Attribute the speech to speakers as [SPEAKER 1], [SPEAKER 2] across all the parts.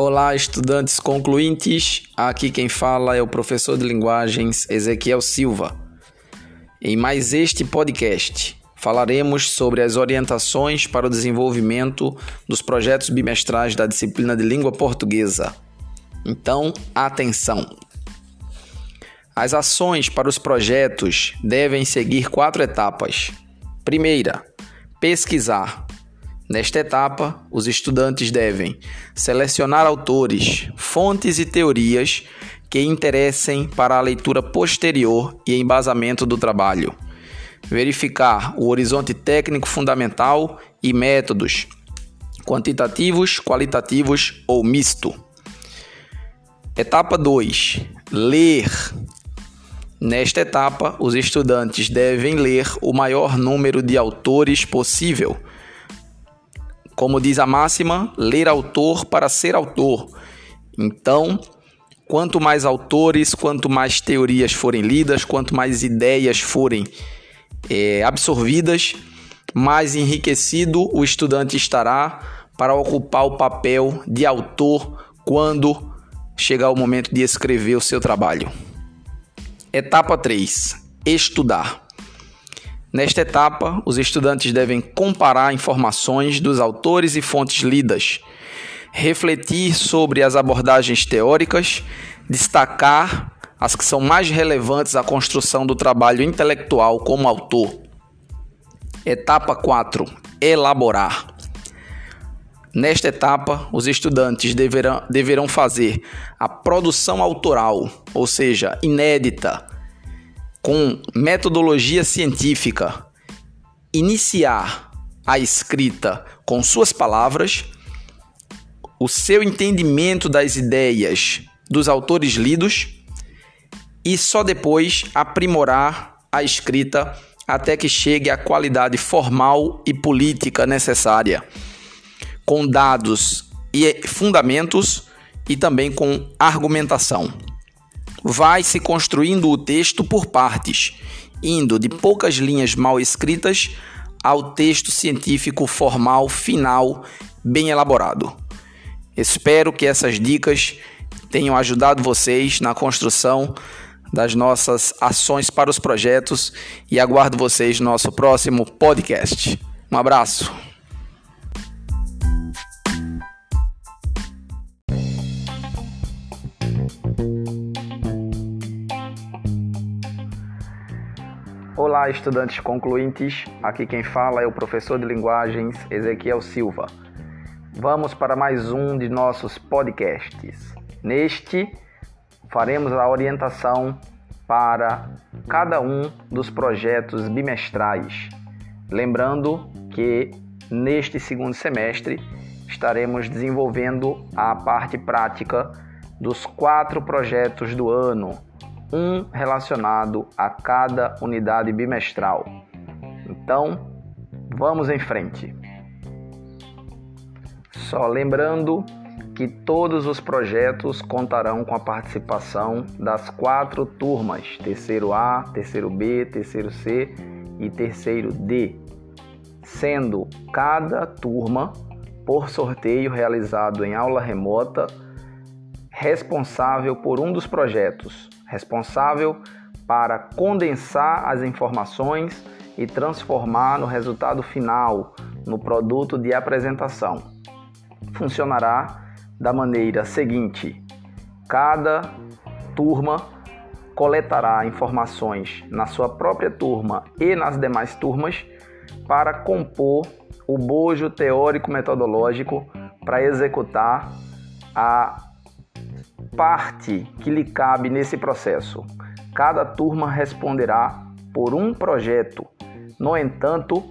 [SPEAKER 1] Olá, estudantes concluintes. Aqui quem fala é o professor de linguagens Ezequiel Silva. Em mais este podcast, falaremos sobre as orientações para o desenvolvimento dos projetos bimestrais da disciplina de língua portuguesa. Então, atenção! As ações para os projetos devem seguir quatro etapas. Primeira, pesquisar. Nesta etapa, os estudantes devem selecionar autores, fontes e teorias que interessem para a leitura posterior e embasamento do trabalho. Verificar o horizonte técnico fundamental e métodos quantitativos, qualitativos ou misto. Etapa 2: ler. Nesta etapa, os estudantes devem ler o maior número de autores possível como diz a máxima, ler autor para ser autor. Então, quanto mais autores, quanto mais teorias forem lidas, quanto mais ideias forem é, absorvidas, mais enriquecido o estudante estará para ocupar o papel de autor quando chegar o momento de escrever o seu trabalho. Etapa 3: Estudar. Nesta etapa, os estudantes devem comparar informações dos autores e fontes lidas, refletir sobre as abordagens teóricas, destacar as que são mais relevantes à construção do trabalho intelectual como autor. Etapa 4: Elaborar. Nesta etapa, os estudantes deverão, deverão fazer a produção autoral, ou seja, inédita com metodologia científica, iniciar a escrita com suas palavras, o seu entendimento das ideias dos autores lidos e só depois aprimorar a escrita até que chegue à qualidade formal e política necessária, com dados e fundamentos e também com argumentação vai se construindo o texto por partes, indo de poucas linhas mal escritas ao texto científico formal final bem elaborado. Espero que essas dicas tenham ajudado vocês na construção das nossas ações para os projetos e aguardo vocês no nosso próximo podcast. Um abraço. Olá, estudantes concluintes. Aqui quem fala é o professor de linguagens Ezequiel Silva. Vamos para mais um de nossos podcasts. Neste, faremos a orientação para cada um dos projetos bimestrais. Lembrando que neste segundo semestre estaremos desenvolvendo a parte prática dos quatro projetos do ano um relacionado a cada unidade bimestral. Então, vamos em frente. Só lembrando que todos os projetos contarão com a participação das quatro turmas: terceiro A, terceiro B, terceiro C e terceiro D, sendo cada turma, por sorteio realizado em aula remota, responsável por um dos projetos, responsável para condensar as informações e transformar no resultado final, no produto de apresentação. Funcionará da maneira seguinte: cada turma coletará informações na sua própria turma e nas demais turmas para compor o bojo teórico-metodológico para executar a parte que lhe cabe nesse processo. Cada turma responderá por um projeto. No entanto,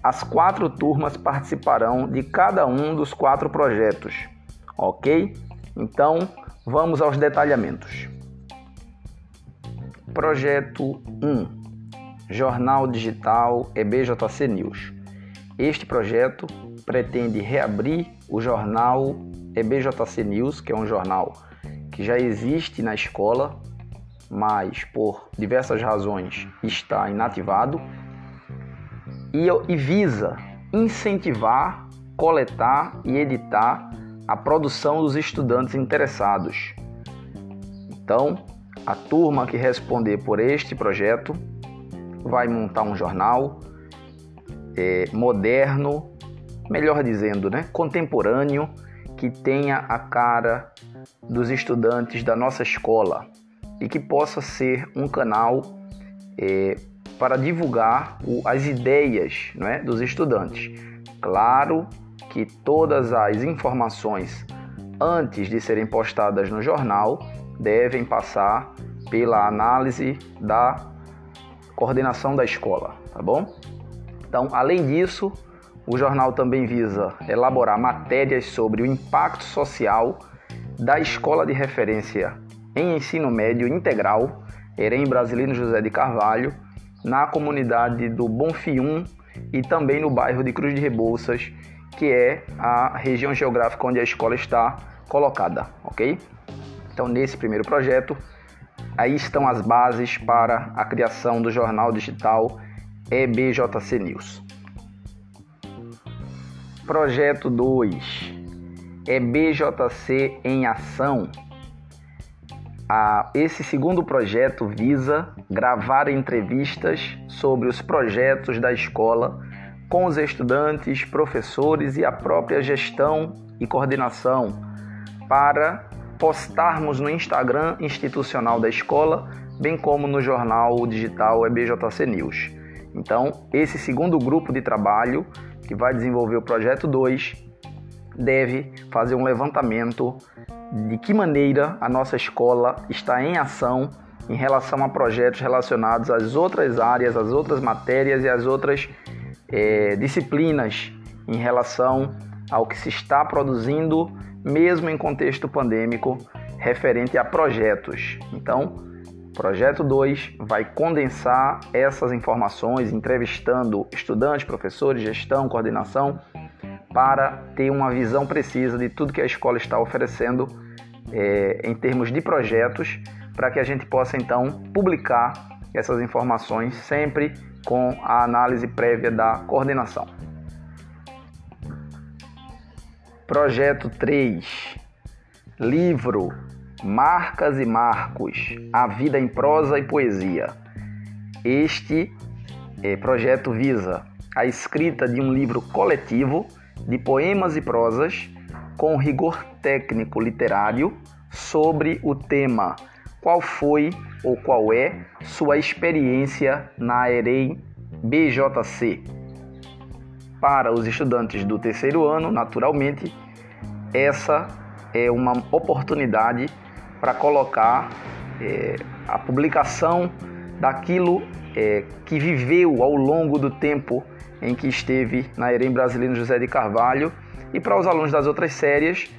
[SPEAKER 1] as quatro turmas participarão de cada um dos quatro projetos. Ok? Então, vamos aos detalhamentos. Projeto 1 Jornal Digital EBJC News. Este projeto pretende reabrir o jornal EBJC News, que é um jornal que já existe na escola, mas por diversas razões está inativado, e, visa incentivar, coletar e editar a produção dos estudantes interessados. Então, a turma que responder por este projeto vai montar um jornal é, moderno, melhor dizendo, né, contemporâneo, que tenha a cara dos estudantes da nossa escola e que possa ser um canal é, para divulgar o, as ideias né, dos estudantes. Claro que todas as informações antes de serem postadas no jornal devem passar pela análise da coordenação da escola, tá bom? Então, além disso, o jornal também visa elaborar matérias sobre o impacto social da escola de referência em ensino médio integral, Erem Brasilino José de Carvalho, na comunidade do Bonfium e também no bairro de Cruz de Rebouças, que é a região geográfica onde a escola está colocada, ok? Então, nesse primeiro projeto, aí estão as bases para a criação do jornal digital EBJC News. Projeto 2 EBJC em Ação. esse segundo projeto visa gravar entrevistas sobre os projetos da escola com os estudantes, professores e a própria gestão e coordenação para postarmos no Instagram institucional da escola, bem como no jornal digital EBJC News. Então, esse segundo grupo de trabalho que vai desenvolver o projeto 2 deve fazer um levantamento de que maneira a nossa escola está em ação em relação a projetos relacionados às outras áreas, às outras matérias e às outras é, disciplinas em relação ao que se está produzindo, mesmo em contexto pandêmico, referente a projetos. Então, projeto 2 vai condensar essas informações, entrevistando estudantes, professores, gestão, coordenação, para ter uma visão precisa de tudo que a escola está oferecendo é, em termos de projetos, para que a gente possa então publicar essas informações sempre com a análise prévia da coordenação. Projeto 3: Livro Marcas e Marcos: A Vida em Prosa e Poesia. Este é, projeto visa a escrita de um livro coletivo de poemas e prosas com rigor técnico literário sobre o tema qual foi ou qual é sua experiência na EREM BJC. Para os estudantes do terceiro ano, naturalmente, essa é uma oportunidade para colocar é, a publicação daquilo é, que viveu ao longo do tempo em que esteve na EREM Brasileiro José de Carvalho e para os alunos das outras séries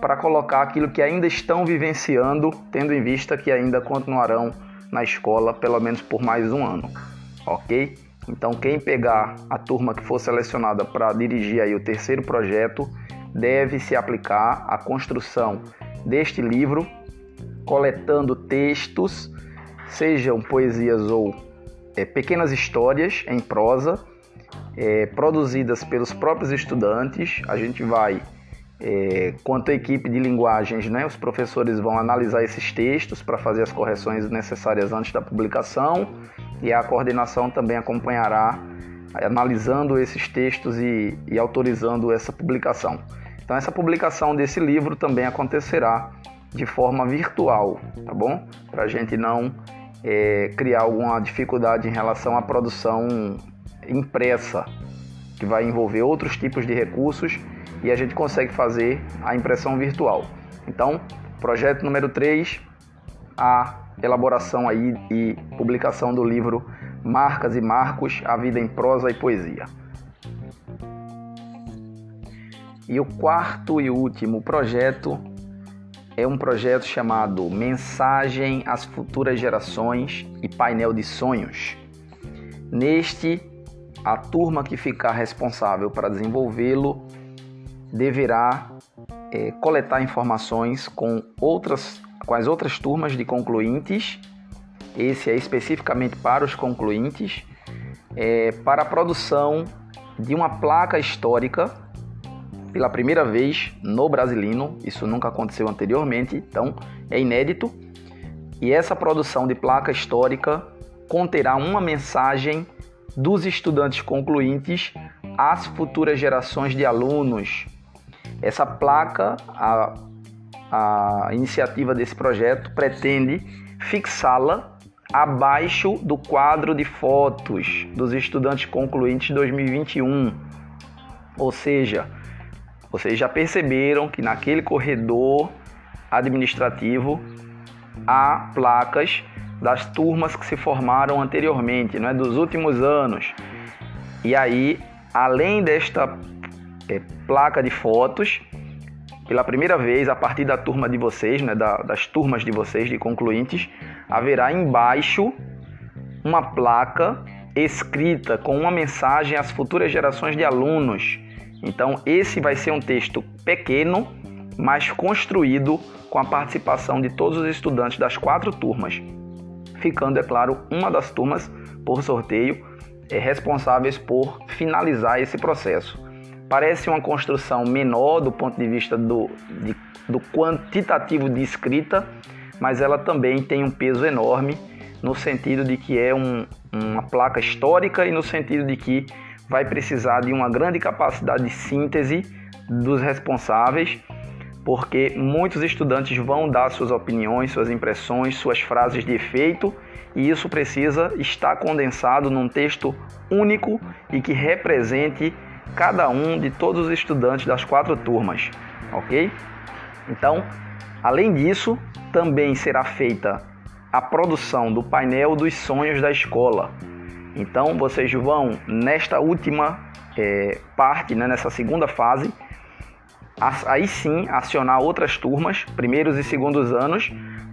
[SPEAKER 1] para colocar aquilo que ainda estão vivenciando, tendo em vista que ainda continuarão na escola pelo menos por mais um ano, ok? Então quem pegar a turma que for selecionada para dirigir aí o terceiro projeto deve se aplicar à construção deste livro, coletando textos, sejam poesias ou é, pequenas histórias em prosa, é, produzidas pelos próprios estudantes. A gente vai é, quanto à equipe de linguagens, né, os professores vão analisar esses textos para fazer as correções necessárias antes da publicação e a coordenação também acompanhará analisando esses textos e, e autorizando essa publicação. Então, essa publicação desse livro também acontecerá de forma virtual, tá bom? Para a gente não é, criar alguma dificuldade em relação à produção impressa, que vai envolver outros tipos de recursos e a gente consegue fazer a impressão virtual. Então, projeto número 3, a elaboração aí e publicação do livro Marcas e Marcos, a vida em prosa e poesia. E o quarto e último projeto é um projeto chamado Mensagem às Futuras Gerações e Painel de Sonhos. Neste, a turma que ficar responsável para desenvolvê-lo deverá é, coletar informações com outras com as outras turmas de concluintes. Esse é especificamente para os concluintes, é, para a produção de uma placa histórica pela primeira vez no Brasilino, isso nunca aconteceu anteriormente, então é inédito. E essa produção de placa histórica conterá uma mensagem dos estudantes concluintes às futuras gerações de alunos. Essa placa, a, a iniciativa desse projeto pretende fixá-la abaixo do quadro de fotos dos estudantes concluintes 2021. Ou seja, vocês já perceberam que naquele corredor administrativo há placas das turmas que se formaram anteriormente, não é dos últimos anos. E aí, além desta é, placa de fotos, pela primeira vez, a partir da turma de vocês, né, da, das turmas de vocês, de concluintes, haverá embaixo uma placa escrita com uma mensagem às futuras gerações de alunos. Então, esse vai ser um texto pequeno, mas construído com a participação de todos os estudantes das quatro turmas, ficando, é claro, uma das turmas por sorteio é, responsáveis por finalizar esse processo. Parece uma construção menor do ponto de vista do, de, do quantitativo de escrita, mas ela também tem um peso enorme no sentido de que é um, uma placa histórica e no sentido de que vai precisar de uma grande capacidade de síntese dos responsáveis, porque muitos estudantes vão dar suas opiniões, suas impressões, suas frases de efeito, e isso precisa estar condensado num texto único e que represente cada um de todos os estudantes das quatro turmas, ok? Então, além disso, também será feita a produção do painel dos sonhos da escola. Então vocês vão nesta última é, parte, né, nessa segunda fase, aí sim acionar outras turmas, primeiros e segundos anos,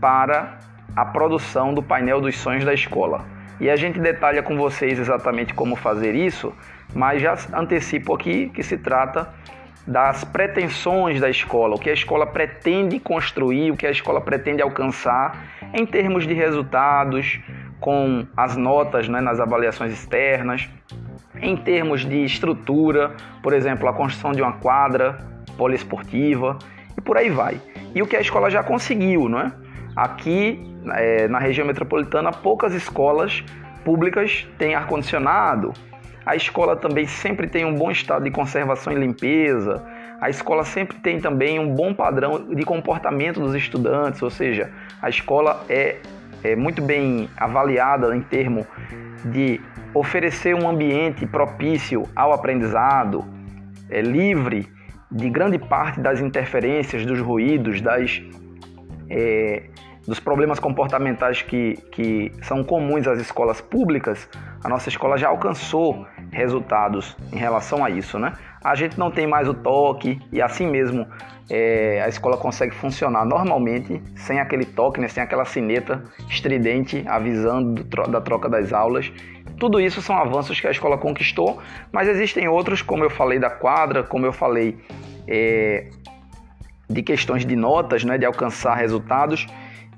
[SPEAKER 1] para a produção do painel dos sonhos da escola. E a gente detalha com vocês exatamente como fazer isso, mas já antecipo aqui que se trata das pretensões da escola, o que a escola pretende construir, o que a escola pretende alcançar em termos de resultados, com as notas né, nas avaliações externas, em termos de estrutura, por exemplo, a construção de uma quadra poliesportiva e por aí vai. E o que a escola já conseguiu, não é? Aqui é, na região metropolitana, poucas escolas públicas têm ar-condicionado, a escola também sempre tem um bom estado de conservação e limpeza. A escola sempre tem também um bom padrão de comportamento dos estudantes, ou seja, a escola é, é muito bem avaliada em termos de oferecer um ambiente propício ao aprendizado, é livre de grande parte das interferências, dos ruídos, das, é, dos problemas comportamentais que, que são comuns às escolas públicas, a nossa escola já alcançou resultados em relação a isso, né? A gente não tem mais o toque e assim mesmo é, a escola consegue funcionar normalmente sem aquele toque, né? sem aquela sineta estridente avisando da troca das aulas. Tudo isso são avanços que a escola conquistou, mas existem outros, como eu falei da quadra, como eu falei é, de questões de notas, né? de alcançar resultados.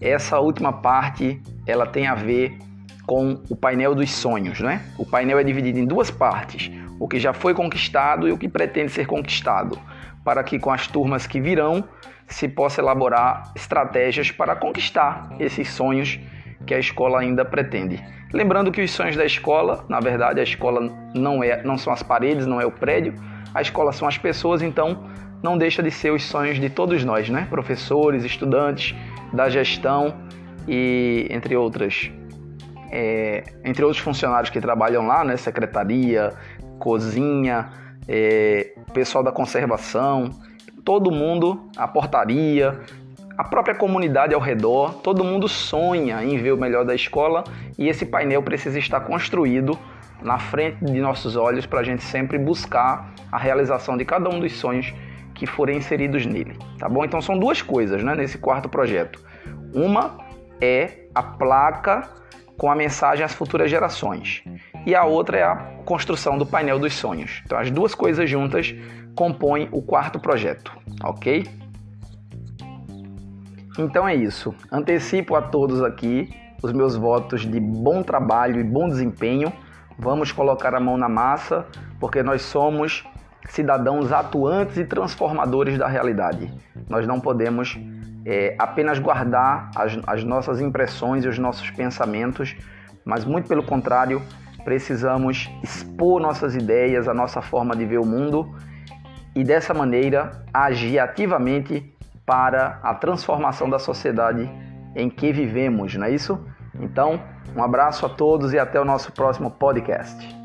[SPEAKER 1] Essa última parte ela tem a ver com o painel dos sonhos, né? O painel é dividido em duas partes: o que já foi conquistado e o que pretende ser conquistado, para que com as turmas que virão se possa elaborar estratégias para conquistar esses sonhos que a escola ainda pretende. Lembrando que os sonhos da escola, na verdade, a escola não é, não são as paredes, não é o prédio, a escola são as pessoas, então não deixa de ser os sonhos de todos nós, né? Professores, estudantes, da gestão e entre outras é, entre outros funcionários que trabalham lá, né, secretaria, cozinha, é, pessoal da conservação, todo mundo, a portaria, a própria comunidade ao redor, todo mundo sonha em ver o melhor da escola e esse painel precisa estar construído na frente de nossos olhos para a gente sempre buscar a realização de cada um dos sonhos que forem inseridos nele, tá bom? Então são duas coisas, né, nesse quarto projeto. Uma é a placa com a mensagem às futuras gerações. E a outra é a construção do painel dos sonhos. Então, as duas coisas juntas compõem o quarto projeto, ok? Então é isso. Antecipo a todos aqui os meus votos de bom trabalho e bom desempenho. Vamos colocar a mão na massa, porque nós somos cidadãos atuantes e transformadores da realidade. Nós não podemos é, apenas guardar as, as nossas impressões e os nossos pensamentos, mas muito pelo contrário, precisamos expor nossas ideias, a nossa forma de ver o mundo e dessa maneira agir ativamente para a transformação da sociedade em que vivemos, não é isso? Então, um abraço a todos e até o nosso próximo podcast.